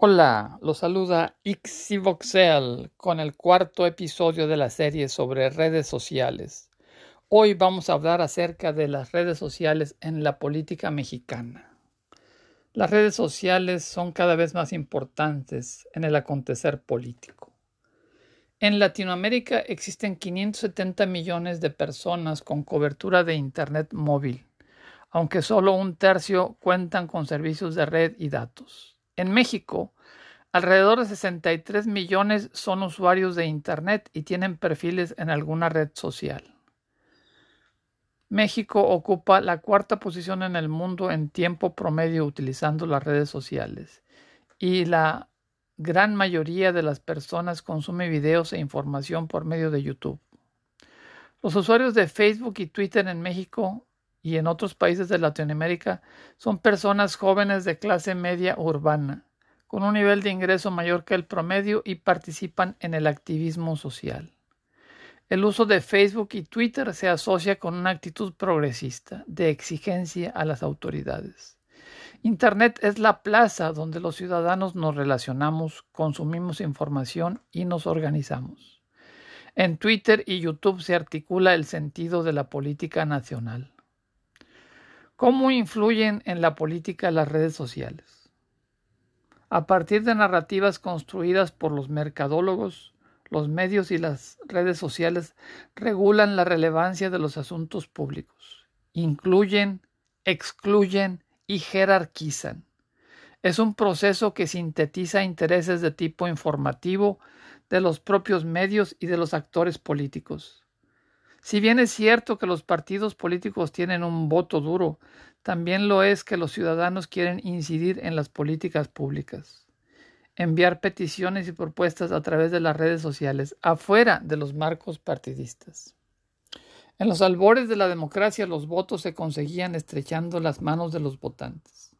Hola, los saluda Ixivoxel con el cuarto episodio de la serie sobre redes sociales. Hoy vamos a hablar acerca de las redes sociales en la política mexicana. Las redes sociales son cada vez más importantes en el acontecer político. En Latinoamérica existen 570 millones de personas con cobertura de Internet móvil, aunque solo un tercio cuentan con servicios de red y datos. En México, alrededor de 63 millones son usuarios de Internet y tienen perfiles en alguna red social. México ocupa la cuarta posición en el mundo en tiempo promedio utilizando las redes sociales y la gran mayoría de las personas consume videos e información por medio de YouTube. Los usuarios de Facebook y Twitter en México y en otros países de Latinoamérica son personas jóvenes de clase media urbana, con un nivel de ingreso mayor que el promedio y participan en el activismo social. El uso de Facebook y Twitter se asocia con una actitud progresista, de exigencia a las autoridades. Internet es la plaza donde los ciudadanos nos relacionamos, consumimos información y nos organizamos. En Twitter y YouTube se articula el sentido de la política nacional. ¿Cómo influyen en la política las redes sociales? A partir de narrativas construidas por los mercadólogos, los medios y las redes sociales regulan la relevancia de los asuntos públicos, incluyen, excluyen y jerarquizan. Es un proceso que sintetiza intereses de tipo informativo de los propios medios y de los actores políticos. Si bien es cierto que los partidos políticos tienen un voto duro, también lo es que los ciudadanos quieren incidir en las políticas públicas, enviar peticiones y propuestas a través de las redes sociales, afuera de los marcos partidistas. En los albores de la democracia los votos se conseguían estrechando las manos de los votantes.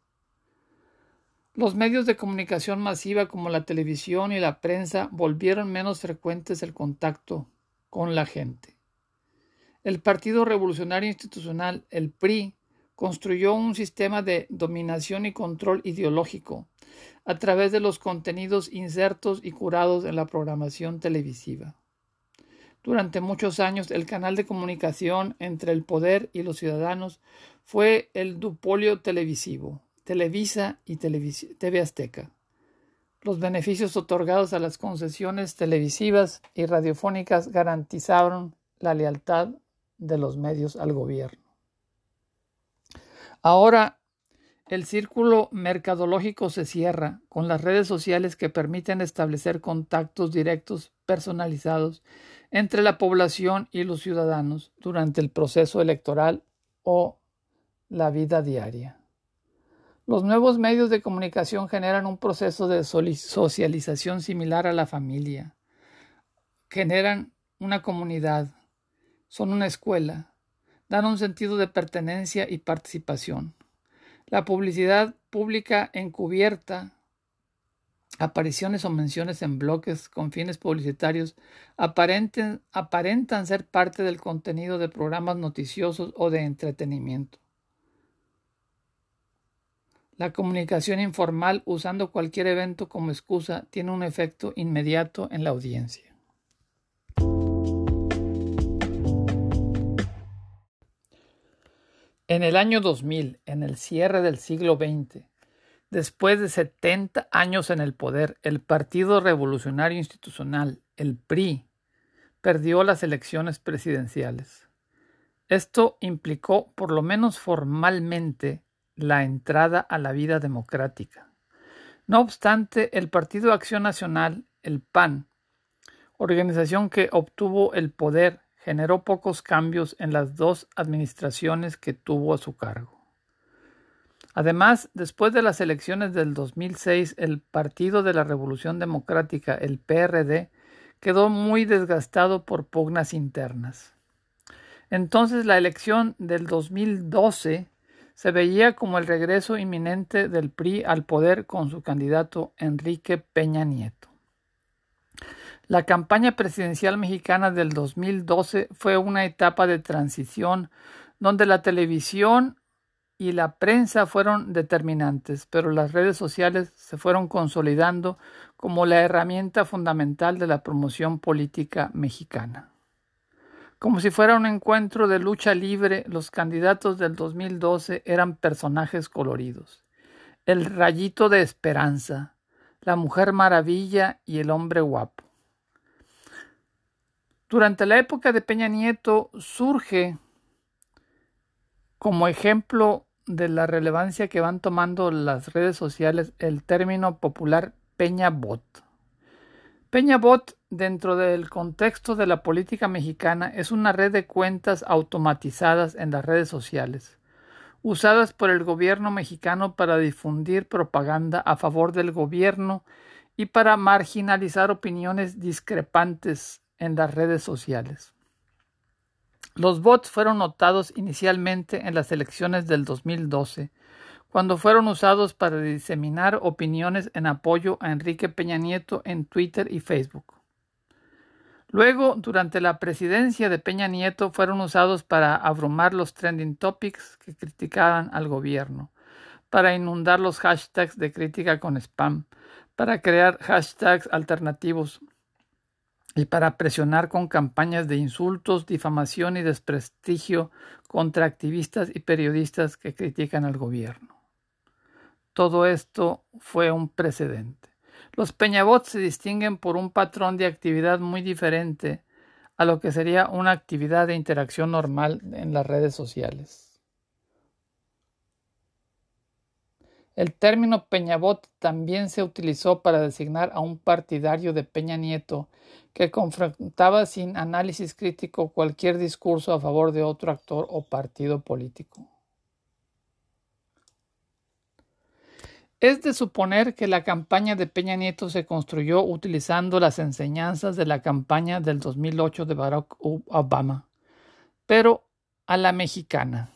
Los medios de comunicación masiva como la televisión y la prensa volvieron menos frecuentes el contacto con la gente. El Partido Revolucionario Institucional, el PRI, construyó un sistema de dominación y control ideológico a través de los contenidos insertos y curados en la programación televisiva. Durante muchos años el canal de comunicación entre el poder y los ciudadanos fue el dupolio televisivo, Televisa y TV Azteca. Los beneficios otorgados a las concesiones televisivas y radiofónicas garantizaron la lealtad de los medios al gobierno. Ahora el círculo mercadológico se cierra con las redes sociales que permiten establecer contactos directos personalizados entre la población y los ciudadanos durante el proceso electoral o la vida diaria. Los nuevos medios de comunicación generan un proceso de socialización similar a la familia. Generan una comunidad, son una escuela, dan un sentido de pertenencia y participación. La publicidad pública encubierta, apariciones o menciones en bloques con fines publicitarios aparentan ser parte del contenido de programas noticiosos o de entretenimiento. La comunicación informal usando cualquier evento como excusa tiene un efecto inmediato en la audiencia. En el año 2000, en el cierre del siglo XX, después de 70 años en el poder, el Partido Revolucionario Institucional, el PRI, perdió las elecciones presidenciales. Esto implicó, por lo menos formalmente, la entrada a la vida democrática. No obstante, el Partido Acción Nacional, el PAN, organización que obtuvo el poder generó pocos cambios en las dos administraciones que tuvo a su cargo. Además, después de las elecciones del 2006, el Partido de la Revolución Democrática, el PRD, quedó muy desgastado por pugnas internas. Entonces la elección del 2012 se veía como el regreso inminente del PRI al poder con su candidato Enrique Peña Nieto. La campaña presidencial mexicana del 2012 fue una etapa de transición donde la televisión y la prensa fueron determinantes, pero las redes sociales se fueron consolidando como la herramienta fundamental de la promoción política mexicana. Como si fuera un encuentro de lucha libre, los candidatos del 2012 eran personajes coloridos. El rayito de esperanza, la mujer maravilla y el hombre guapo. Durante la época de Peña Nieto surge como ejemplo de la relevancia que van tomando las redes sociales el término popular Peña Bot. Peña Bot, dentro del contexto de la política mexicana, es una red de cuentas automatizadas en las redes sociales, usadas por el gobierno mexicano para difundir propaganda a favor del gobierno y para marginalizar opiniones discrepantes en las redes sociales. Los bots fueron notados inicialmente en las elecciones del 2012, cuando fueron usados para diseminar opiniones en apoyo a Enrique Peña Nieto en Twitter y Facebook. Luego, durante la presidencia de Peña Nieto, fueron usados para abrumar los trending topics que criticaban al gobierno, para inundar los hashtags de crítica con spam, para crear hashtags alternativos y para presionar con campañas de insultos, difamación y desprestigio contra activistas y periodistas que critican al gobierno. Todo esto fue un precedente. Los peñabots se distinguen por un patrón de actividad muy diferente a lo que sería una actividad de interacción normal en las redes sociales. El término Peñabot también se utilizó para designar a un partidario de Peña Nieto que confrontaba sin análisis crítico cualquier discurso a favor de otro actor o partido político. Es de suponer que la campaña de Peña Nieto se construyó utilizando las enseñanzas de la campaña del 2008 de Barack Obama, pero a la mexicana.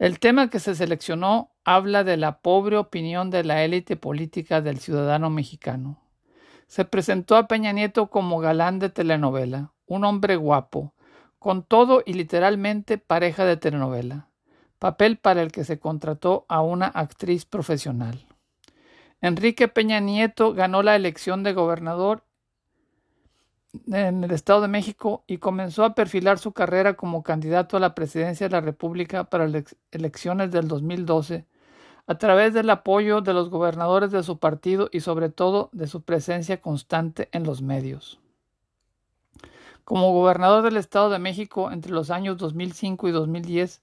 El tema que se seleccionó habla de la pobre opinión de la élite política del ciudadano mexicano. Se presentó a Peña Nieto como galán de telenovela, un hombre guapo, con todo y literalmente pareja de telenovela, papel para el que se contrató a una actriz profesional. Enrique Peña Nieto ganó la elección de gobernador en el Estado de México y comenzó a perfilar su carrera como candidato a la presidencia de la República para las elecciones del 2012 a través del apoyo de los gobernadores de su partido y sobre todo de su presencia constante en los medios. Como gobernador del Estado de México entre los años 2005 y 2010,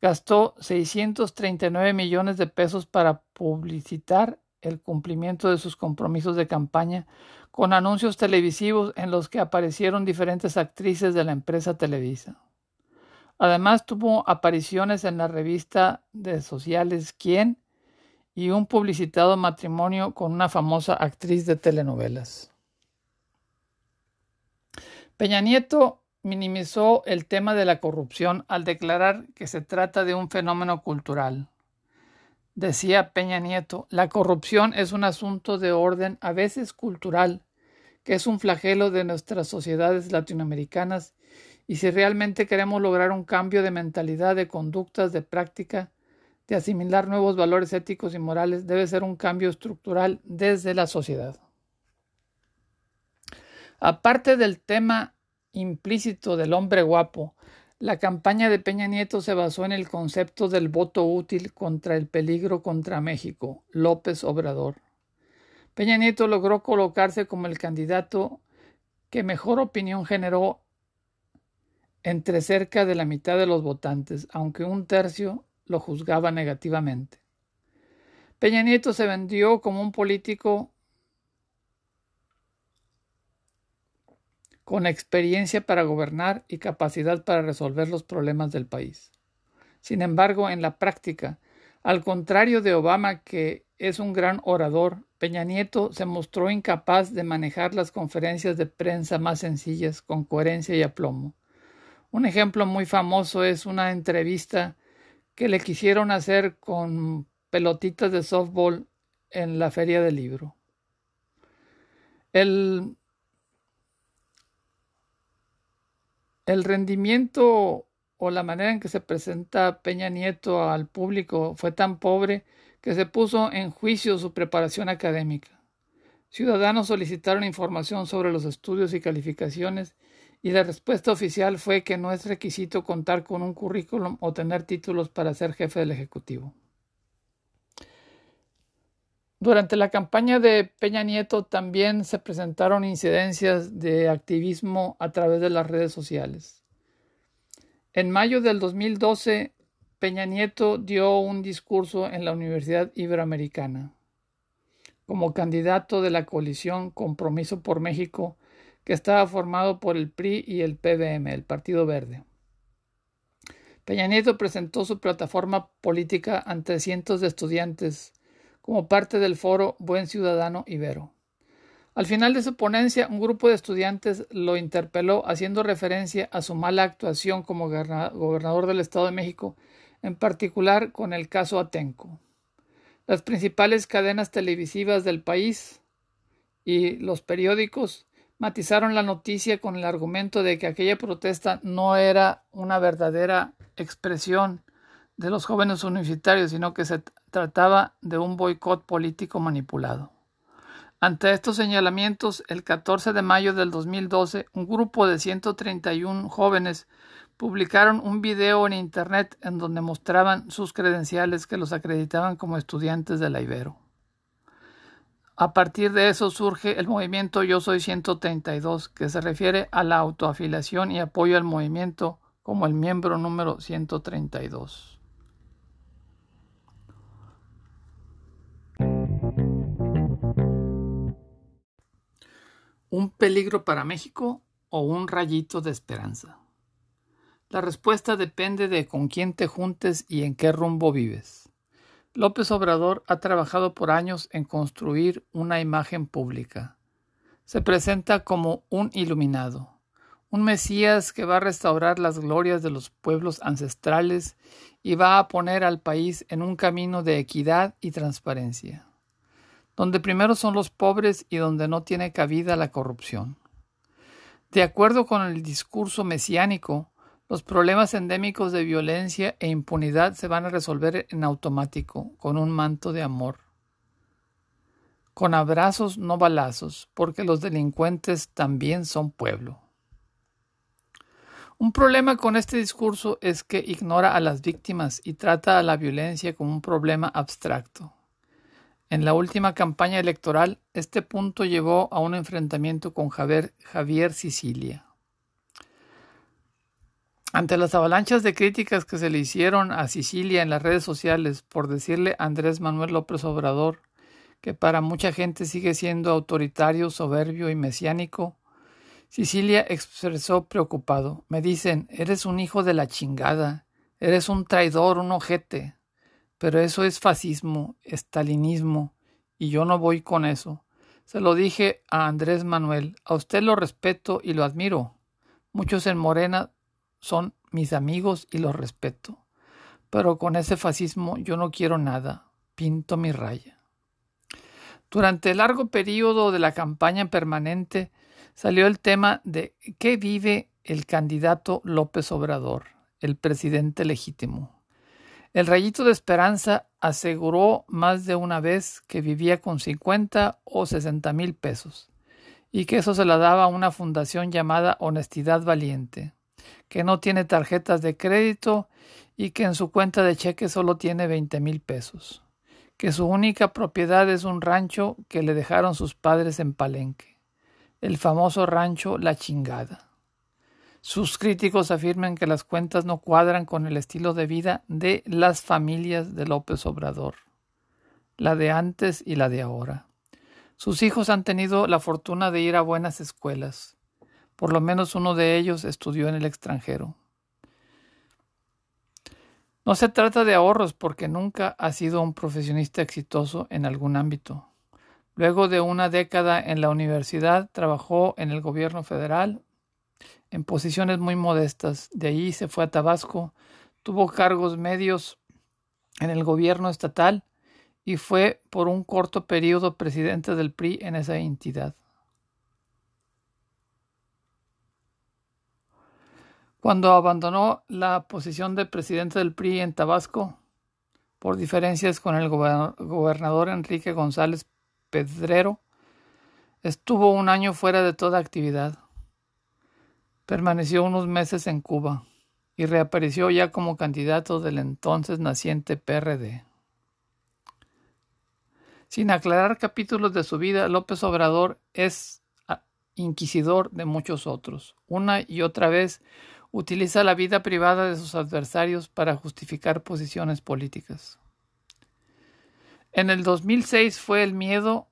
gastó 639 millones de pesos para publicitar el cumplimiento de sus compromisos de campaña con anuncios televisivos en los que aparecieron diferentes actrices de la empresa Televisa. Además tuvo apariciones en la revista de sociales Quién y un publicitado matrimonio con una famosa actriz de telenovelas. Peña Nieto minimizó el tema de la corrupción al declarar que se trata de un fenómeno cultural. Decía Peña Nieto, la corrupción es un asunto de orden a veces cultural, que es un flagelo de nuestras sociedades latinoamericanas, y si realmente queremos lograr un cambio de mentalidad, de conductas, de práctica, de asimilar nuevos valores éticos y morales, debe ser un cambio estructural desde la sociedad. Aparte del tema implícito del hombre guapo, la campaña de Peña Nieto se basó en el concepto del voto útil contra el peligro contra México, López Obrador. Peña Nieto logró colocarse como el candidato que mejor opinión generó entre cerca de la mitad de los votantes, aunque un tercio lo juzgaba negativamente. Peña Nieto se vendió como un político con experiencia para gobernar y capacidad para resolver los problemas del país. Sin embargo, en la práctica, al contrario de Obama, que es un gran orador, Peña Nieto se mostró incapaz de manejar las conferencias de prensa más sencillas con coherencia y aplomo. Un ejemplo muy famoso es una entrevista que le quisieron hacer con pelotitas de softball en la feria del libro. El, el rendimiento o la manera en que se presenta Peña Nieto al público fue tan pobre que se puso en juicio su preparación académica. Ciudadanos solicitaron información sobre los estudios y calificaciones y la respuesta oficial fue que no es requisito contar con un currículum o tener títulos para ser jefe del Ejecutivo. Durante la campaña de Peña Nieto también se presentaron incidencias de activismo a través de las redes sociales. En mayo del 2012, Peña Nieto dio un discurso en la Universidad Iberoamericana como candidato de la coalición Compromiso por México, que estaba formado por el PRI y el PBM, el Partido Verde. Peña Nieto presentó su plataforma política ante cientos de estudiantes como parte del foro Buen Ciudadano Ibero. Al final de su ponencia, un grupo de estudiantes lo interpeló haciendo referencia a su mala actuación como gobernador del Estado de México, en particular con el caso Atenco. Las principales cadenas televisivas del país y los periódicos matizaron la noticia con el argumento de que aquella protesta no era una verdadera expresión de los jóvenes universitarios, sino que se trataba de un boicot político manipulado. Ante estos señalamientos, el 14 de mayo del 2012, un grupo de 131 jóvenes publicaron un video en Internet en donde mostraban sus credenciales que los acreditaban como estudiantes de la Ibero. A partir de eso surge el movimiento Yo Soy 132, que se refiere a la autoafiliación y apoyo al movimiento como el miembro número 132. ¿Un peligro para México o un rayito de esperanza? La respuesta depende de con quién te juntes y en qué rumbo vives. López Obrador ha trabajado por años en construir una imagen pública. Se presenta como un iluminado, un Mesías que va a restaurar las glorias de los pueblos ancestrales y va a poner al país en un camino de equidad y transparencia donde primero son los pobres y donde no tiene cabida la corrupción. De acuerdo con el discurso mesiánico, los problemas endémicos de violencia e impunidad se van a resolver en automático, con un manto de amor. Con abrazos, no balazos, porque los delincuentes también son pueblo. Un problema con este discurso es que ignora a las víctimas y trata a la violencia como un problema abstracto. En la última campaña electoral, este punto llevó a un enfrentamiento con Javier, Sicilia. Ante las avalanchas de críticas que se le hicieron a Sicilia en las redes sociales por decirle a Andrés Manuel López Obrador que para mucha gente sigue siendo autoritario, soberbio y mesiánico, Sicilia expresó preocupado. Me dicen, eres un hijo de la chingada, eres un traidor, un ojete. Pero eso es fascismo, estalinismo, y yo no voy con eso. Se lo dije a Andrés Manuel, a usted lo respeto y lo admiro. Muchos en Morena son mis amigos y los respeto. Pero con ese fascismo yo no quiero nada, pinto mi raya. Durante el largo periodo de la campaña permanente salió el tema de qué vive el candidato López Obrador, el presidente legítimo. El rayito de esperanza aseguró más de una vez que vivía con 50 o 60 mil pesos y que eso se la daba a una fundación llamada Honestidad Valiente, que no tiene tarjetas de crédito y que en su cuenta de cheque solo tiene 20 mil pesos, que su única propiedad es un rancho que le dejaron sus padres en Palenque, el famoso rancho La Chingada. Sus críticos afirman que las cuentas no cuadran con el estilo de vida de las familias de López Obrador, la de antes y la de ahora. Sus hijos han tenido la fortuna de ir a buenas escuelas. Por lo menos uno de ellos estudió en el extranjero. No se trata de ahorros porque nunca ha sido un profesionista exitoso en algún ámbito. Luego de una década en la universidad, trabajó en el gobierno federal, en posiciones muy modestas. De ahí se fue a Tabasco, tuvo cargos medios en el gobierno estatal y fue por un corto periodo presidente del PRI en esa entidad. Cuando abandonó la posición de presidente del PRI en Tabasco, por diferencias con el gobernador Enrique González Pedrero, estuvo un año fuera de toda actividad. Permaneció unos meses en Cuba y reapareció ya como candidato del entonces naciente PRD. Sin aclarar capítulos de su vida, López Obrador es ah, inquisidor de muchos otros. Una y otra vez utiliza la vida privada de sus adversarios para justificar posiciones políticas. En el 2006 fue el miedo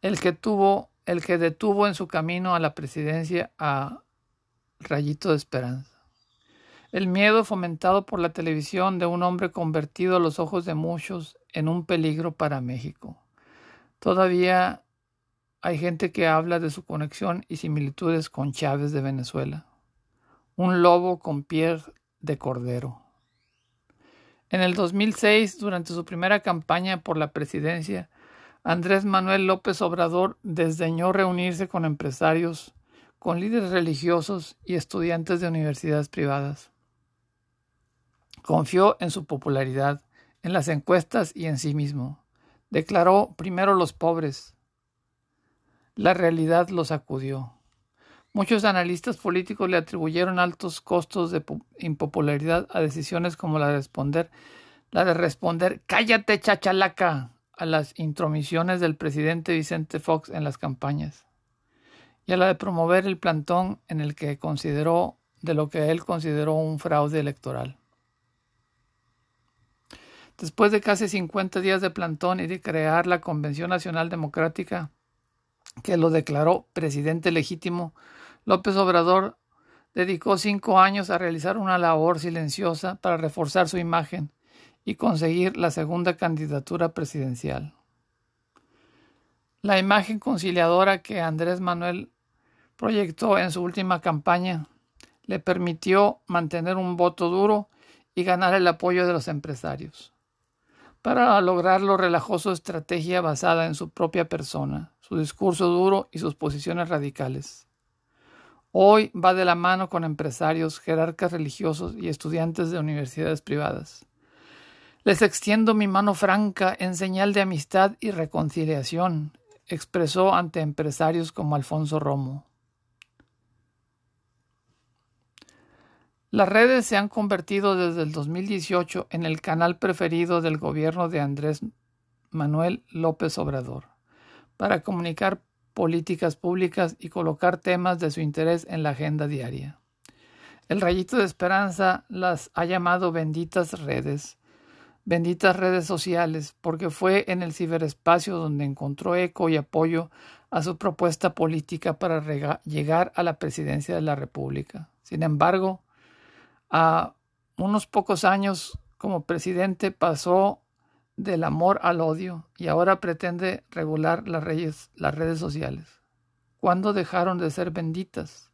el que tuvo, el que detuvo en su camino a la presidencia a Rayito de Esperanza. El miedo fomentado por la televisión de un hombre convertido a los ojos de muchos en un peligro para México. Todavía hay gente que habla de su conexión y similitudes con Chávez de Venezuela. Un lobo con piel de cordero. En el 2006, durante su primera campaña por la presidencia, Andrés Manuel López Obrador desdeñó reunirse con empresarios, con líderes religiosos y estudiantes de universidades privadas. Confió en su popularidad, en las encuestas y en sí mismo. Declaró primero los pobres. La realidad los acudió. Muchos analistas políticos le atribuyeron altos costos de impopularidad a decisiones como la de responder, la de responder cállate chachalaca a las intromisiones del presidente Vicente Fox en las campañas y a la de promover el plantón en el que consideró de lo que él consideró un fraude electoral. Después de casi 50 días de plantón y de crear la Convención Nacional Democrática, que lo declaró presidente legítimo, López Obrador dedicó cinco años a realizar una labor silenciosa para reforzar su imagen y conseguir la segunda candidatura presidencial. La imagen conciliadora que Andrés Manuel proyectó en su última campaña le permitió mantener un voto duro y ganar el apoyo de los empresarios. Para lograrlo relajó su estrategia basada en su propia persona, su discurso duro y sus posiciones radicales. Hoy va de la mano con empresarios, jerarcas religiosos y estudiantes de universidades privadas. Les extiendo mi mano franca en señal de amistad y reconciliación, expresó ante empresarios como Alfonso Romo. Las redes se han convertido desde el 2018 en el canal preferido del gobierno de Andrés Manuel López Obrador para comunicar políticas públicas y colocar temas de su interés en la agenda diaria. El rayito de esperanza las ha llamado benditas redes, benditas redes sociales, porque fue en el ciberespacio donde encontró eco y apoyo a su propuesta política para llegar a la presidencia de la República. Sin embargo, a unos pocos años como presidente pasó del amor al odio y ahora pretende regular las, las redes sociales. ¿Cuándo dejaron de ser benditas?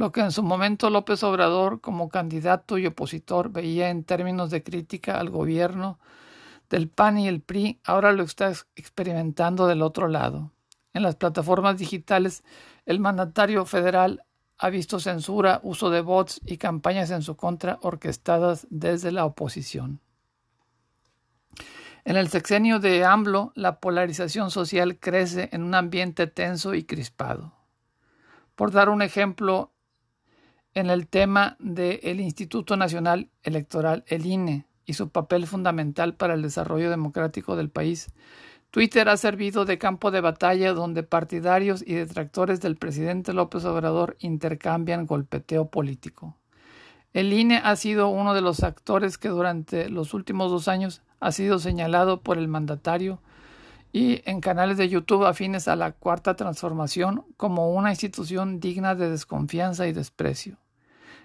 Lo que en su momento López Obrador como candidato y opositor veía en términos de crítica al gobierno del PAN y el PRI, ahora lo está experimentando del otro lado. En las plataformas digitales, el mandatario federal ha visto censura, uso de bots y campañas en su contra orquestadas desde la oposición. En el sexenio de AMLO, la polarización social crece en un ambiente tenso y crispado. Por dar un ejemplo, en el tema del Instituto Nacional Electoral, el INE, y su papel fundamental para el desarrollo democrático del país, Twitter ha servido de campo de batalla donde partidarios y detractores del presidente López Obrador intercambian golpeteo político. El INE ha sido uno de los actores que durante los últimos dos años ha sido señalado por el mandatario y en canales de YouTube afines a la cuarta transformación como una institución digna de desconfianza y desprecio.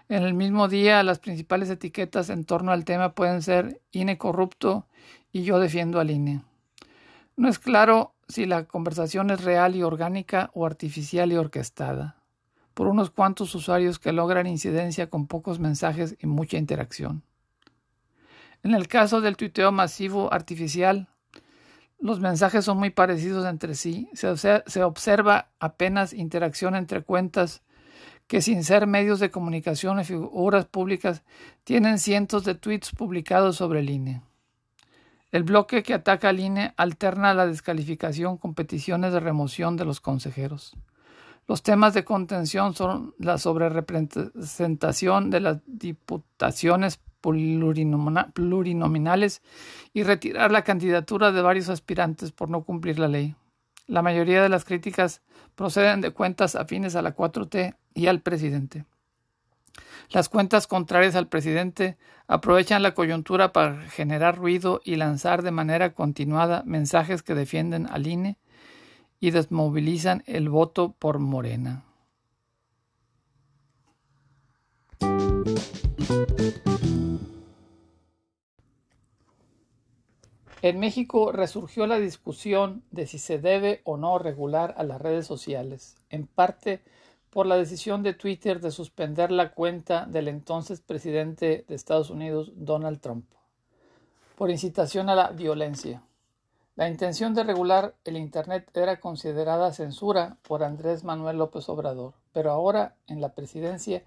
En el mismo día, las principales etiquetas en torno al tema pueden ser INE corrupto y yo defiendo al INE. No es claro si la conversación es real y orgánica o artificial y orquestada, por unos cuantos usuarios que logran incidencia con pocos mensajes y mucha interacción. En el caso del tuiteo masivo artificial, los mensajes son muy parecidos entre sí, se, se observa apenas interacción entre cuentas que sin ser medios de comunicación y figuras públicas tienen cientos de tweets publicados sobre el INE. El bloque que ataca al INE alterna la descalificación con peticiones de remoción de los consejeros. Los temas de contención son la sobrerepresentación de las diputaciones plurinominales y retirar la candidatura de varios aspirantes por no cumplir la ley. La mayoría de las críticas proceden de cuentas afines a la 4T y al presidente. Las cuentas contrarias al presidente aprovechan la coyuntura para generar ruido y lanzar de manera continuada mensajes que defienden al INE y desmovilizan el voto por Morena. En México resurgió la discusión de si se debe o no regular a las redes sociales, en parte por la decisión de Twitter de suspender la cuenta del entonces presidente de Estados Unidos, Donald Trump, por incitación a la violencia. La intención de regular el Internet era considerada censura por Andrés Manuel López Obrador, pero ahora en la presidencia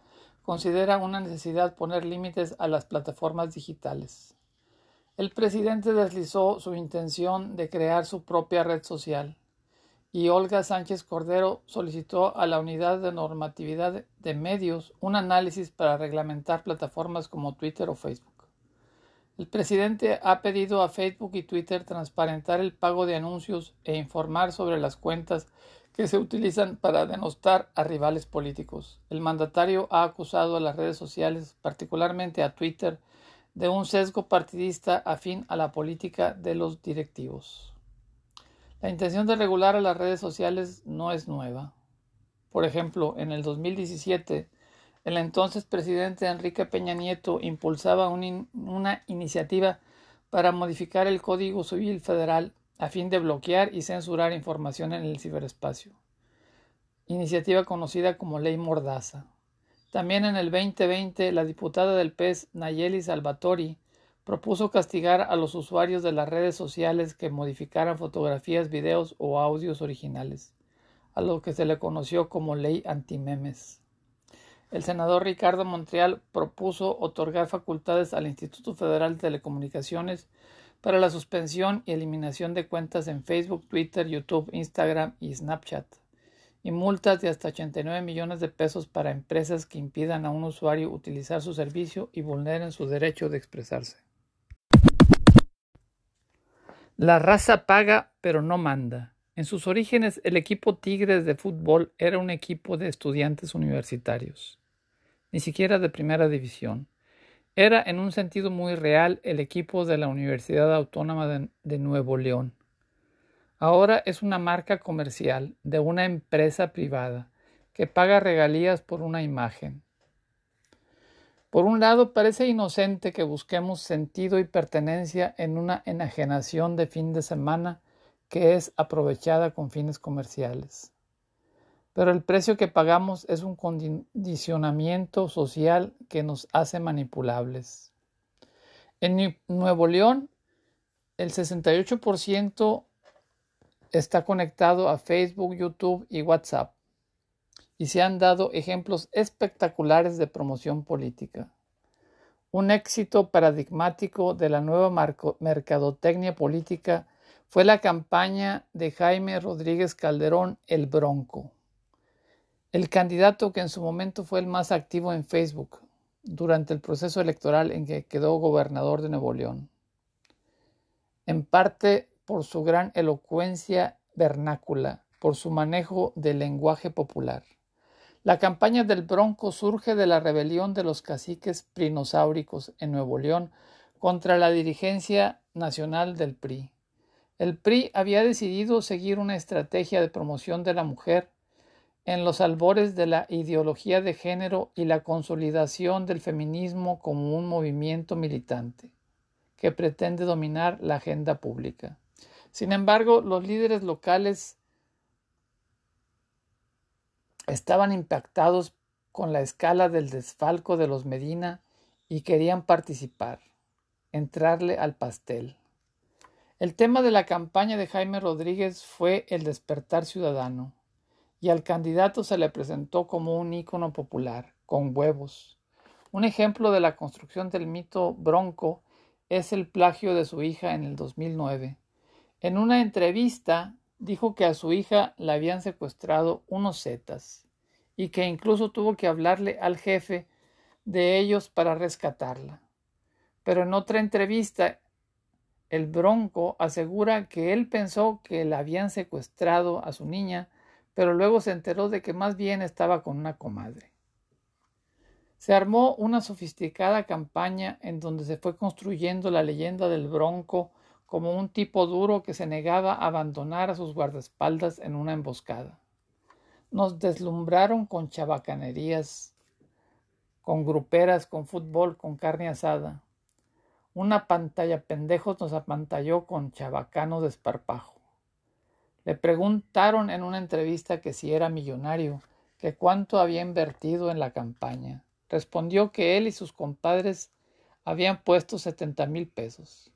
considera una necesidad poner límites a las plataformas digitales. El presidente deslizó su intención de crear su propia red social y Olga Sánchez Cordero solicitó a la Unidad de Normatividad de Medios un análisis para reglamentar plataformas como Twitter o Facebook. El presidente ha pedido a Facebook y Twitter transparentar el pago de anuncios e informar sobre las cuentas que se utilizan para denostar a rivales políticos. El mandatario ha acusado a las redes sociales, particularmente a Twitter, de un sesgo partidista afín a la política de los directivos. La intención de regular a las redes sociales no es nueva. Por ejemplo, en el 2017, el entonces presidente Enrique Peña Nieto impulsaba una iniciativa para modificar el Código Civil Federal a fin de bloquear y censurar información en el ciberespacio. Iniciativa conocida como Ley Mordaza. También en el 2020, la diputada del PES, Nayeli Salvatori, propuso castigar a los usuarios de las redes sociales que modificaran fotografías, videos o audios originales, a lo que se le conoció como Ley Antimemes. El senador Ricardo Montreal propuso otorgar facultades al Instituto Federal de Telecomunicaciones para la suspensión y eliminación de cuentas en Facebook, Twitter, YouTube, Instagram y Snapchat, y multas de hasta 89 millones de pesos para empresas que impidan a un usuario utilizar su servicio y vulneren su derecho de expresarse. La raza paga pero no manda. En sus orígenes, el equipo Tigres de fútbol era un equipo de estudiantes universitarios, ni siquiera de primera división. Era, en un sentido muy real, el equipo de la Universidad Autónoma de, Nuevo León. Ahora es una marca comercial de una empresa privada que paga regalías por una imagen. Por un lado, parece inocente que busquemos sentido y pertenencia en una enajenación de fin de semana que es aprovechada con fines comerciales. Pero el precio que pagamos es un condicionamiento social que nos hace manipulables. En Nuevo León, el 68% está conectado a Facebook, YouTube y WhatsApp. Y se han dado ejemplos espectaculares de promoción política. Un éxito paradigmático de la nueva mercadotecnia política fue la campaña de Jaime Rodríguez Calderón, el Bronco, el candidato que en su momento fue el más activo en Facebook durante el proceso electoral en que quedó gobernador de Nuevo León, en parte por su gran elocuencia vernácula, por su manejo del lenguaje popular. La campaña del Bronco surge de la rebelión de los caciques prinosáuricos en Nuevo León contra la dirigencia nacional del PRI. El PRI había decidido seguir una estrategia de promoción de la mujer en los albores de la ideología de género y la consolidación del feminismo como un movimiento militante que pretende dominar la agenda pública. Sin embargo, los líderes locales estaban impactados con la escala del desfalco de los Medina y querían participar, entrarle al pastel. El tema de la campaña de Jaime Rodríguez fue el despertar ciudadano, y al candidato se le presentó como un ícono popular, con huevos. Un ejemplo de la construcción del mito bronco es el plagio de su hija en el 2009. En una entrevista dijo que a su hija la habían secuestrado unos zetas y que incluso tuvo que hablarle al jefe de ellos para rescatarla. Pero en otra entrevista, el Bronco asegura que él pensó que la habían secuestrado a su niña, pero luego se enteró de que más bien estaba con una comadre. Se armó una sofisticada campaña en donde se fue construyendo la leyenda del Bronco como un tipo duro que se negaba a abandonar a sus guardaespaldas en una emboscada. Nos deslumbraron con chabacanerías, con gruperas, con fútbol, con carne asada. Una pantalla pendejos nos apantalló con chabacano de esparpajo. Le preguntaron en una entrevista que si era millonario, que cuánto había invertido en la campaña. Respondió que él y sus compadres habían puesto setenta mil pesos.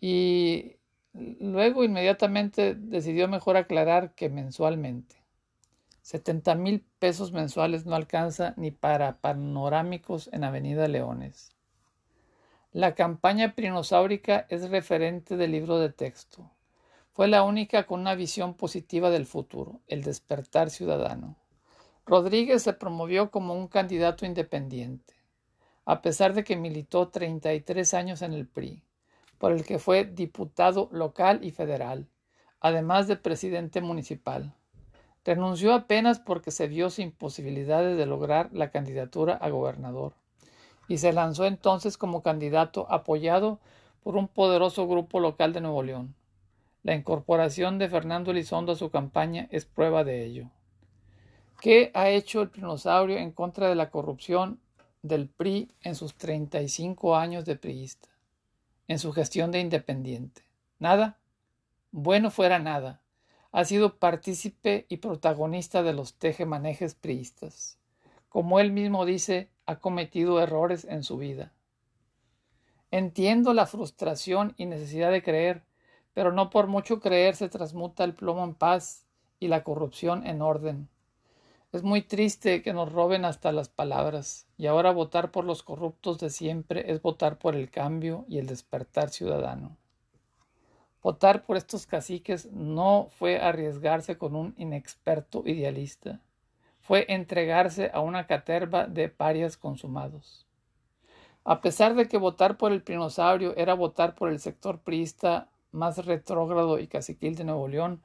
Y luego inmediatamente decidió mejor aclarar que mensualmente. 70 mil pesos mensuales no alcanza ni para panorámicos en Avenida Leones. La campaña prinosáurica es referente del libro de texto. Fue la única con una visión positiva del futuro, el despertar ciudadano. Rodríguez se promovió como un candidato independiente, a pesar de que militó 33 años en el PRI por el que fue diputado local y federal, además de presidente municipal. Renunció apenas porque se vio sin posibilidades de lograr la candidatura a gobernador y se lanzó entonces como candidato apoyado por un poderoso grupo local de Nuevo León. La incorporación de Fernando Elizondo a su campaña es prueba de ello. ¿Qué ha hecho el dinosaurio en contra de la corrupción del PRI en sus 35 años de priista? en su gestión de independiente. Nada. Bueno fuera nada. Ha sido partícipe y protagonista de los tejemanejes priistas. Como él mismo dice, ha cometido errores en su vida. Entiendo la frustración y necesidad de creer, pero no por mucho creer se transmuta el plomo en paz y la corrupción en orden. Es muy triste que nos roben hasta las palabras, y ahora votar por los corruptos de siempre es votar por el cambio y el despertar ciudadano. Votar por estos caciques no fue arriesgarse con un inexperto idealista, fue entregarse a una caterva de parias consumados. A pesar de que votar por el pinosaurio era votar por el sector priista más retrógrado y caciquil de Nuevo León,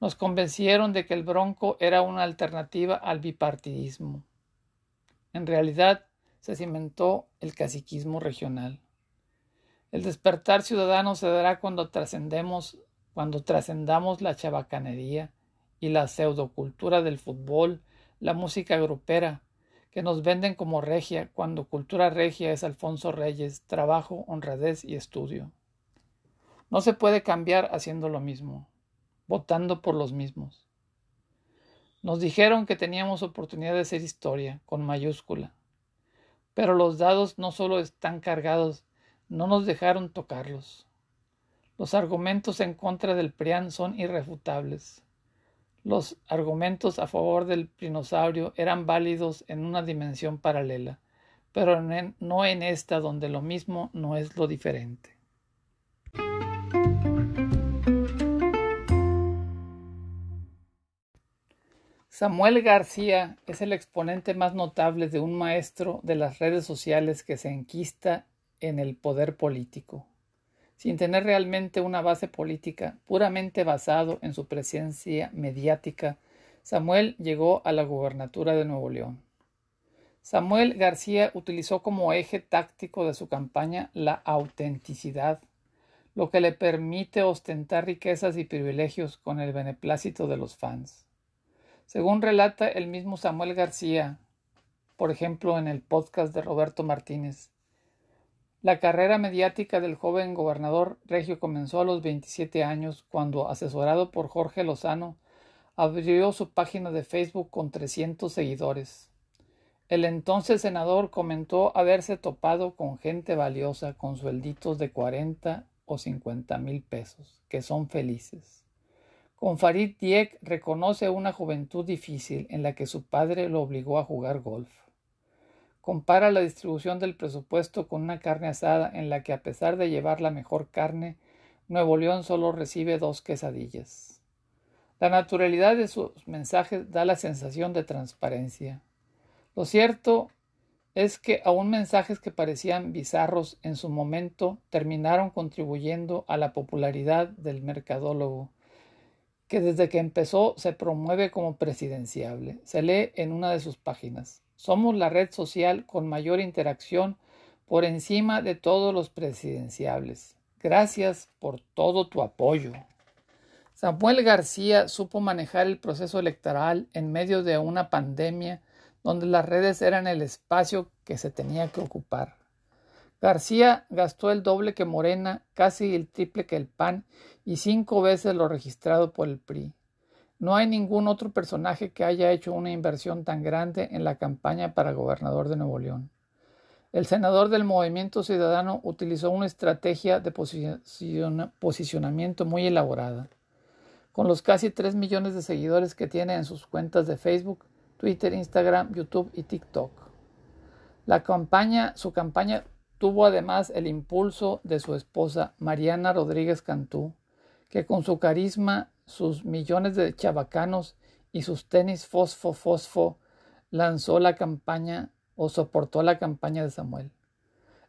nos convencieron de que el Bronco era una alternativa al bipartidismo. En realidad, se cimentó el caciquismo regional. El despertar ciudadano se dará cuando trascendemos, cuando trascendamos la chabacanería y la pseudocultura del fútbol, la música grupera, que nos venden como regia, cuando cultura regia es Alfonso Reyes, trabajo, honradez y estudio. No se puede cambiar haciendo lo mismo votando por los mismos. Nos dijeron que teníamos oportunidad de hacer historia, con mayúscula. Pero los dados no solo están cargados, no nos dejaron tocarlos. Los argumentos en contra del PRIAN son irrefutables. Los argumentos a favor del dinosaurio eran válidos en una dimensión paralela, pero no en esta donde lo mismo no es lo diferente. Samuel García es el exponente más notable de un maestro de las redes sociales que se enquista en el poder político, sin tener realmente una base política, puramente basado en su presencia mediática. Samuel llegó a la gubernatura de Nuevo León. Samuel García utilizó como eje táctico de su campaña la autenticidad, lo que le permite ostentar riquezas y privilegios con el beneplácito de los fans. Según relata el mismo Samuel García, por ejemplo en el podcast de Roberto Martínez, la carrera mediática del joven gobernador regio comenzó a los 27 años cuando, asesorado por Jorge Lozano, abrió su página de Facebook con 300 seguidores. El entonces senador comentó haberse topado con gente valiosa con suelditos de 40 o 50 mil pesos, que son felices Con Farid Diek reconoce una juventud difícil en la que su padre lo obligó a jugar golf. Compara la distribución del presupuesto con una carne asada en la que a pesar de llevar la mejor carne, Nuevo León solo recibe dos quesadillas. La naturalidad de sus mensajes da la sensación de transparencia. Lo cierto es que aún mensajes que parecían bizarros en su momento terminaron contribuyendo a la popularidad del mercadólogo, que desde que empezó se promueve como presidenciable. Se lee en una de sus páginas. Somos la red social con mayor interacción por encima de todos los presidenciables. Gracias por todo tu apoyo. Samuel García supo manejar el proceso electoral en medio de una pandemia donde las redes eran el espacio que se tenía que ocupar. García gastó el doble que Morena, casi el triple que el PAN y cinco veces lo registrado por el PRI. No hay ningún otro personaje que haya hecho una inversión tan grande en la campaña para gobernador de Nuevo León. El senador del Movimiento Ciudadano utilizó una estrategia de posicionamiento muy elaborada. Con los casi 3 millones de seguidores que tiene en sus cuentas de Facebook, Twitter, Instagram, YouTube y TikTok. La campaña, su campaña tuvo además el impulso de su esposa Mariana Rodríguez Cantú, que con su carisma, sus millones de chavacanos y sus tenis fosfo fosfo lanzó la campaña o soportó la campaña de Samuel.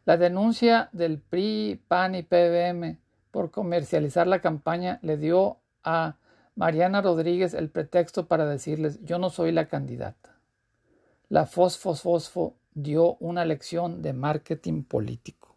La denuncia del PRI, PAN y PBM por comercializar la campaña le dio a Mariana Rodríguez el pretexto para decirles yo no soy la candidata. La Fosfo Fosfo dio una lección de marketing político.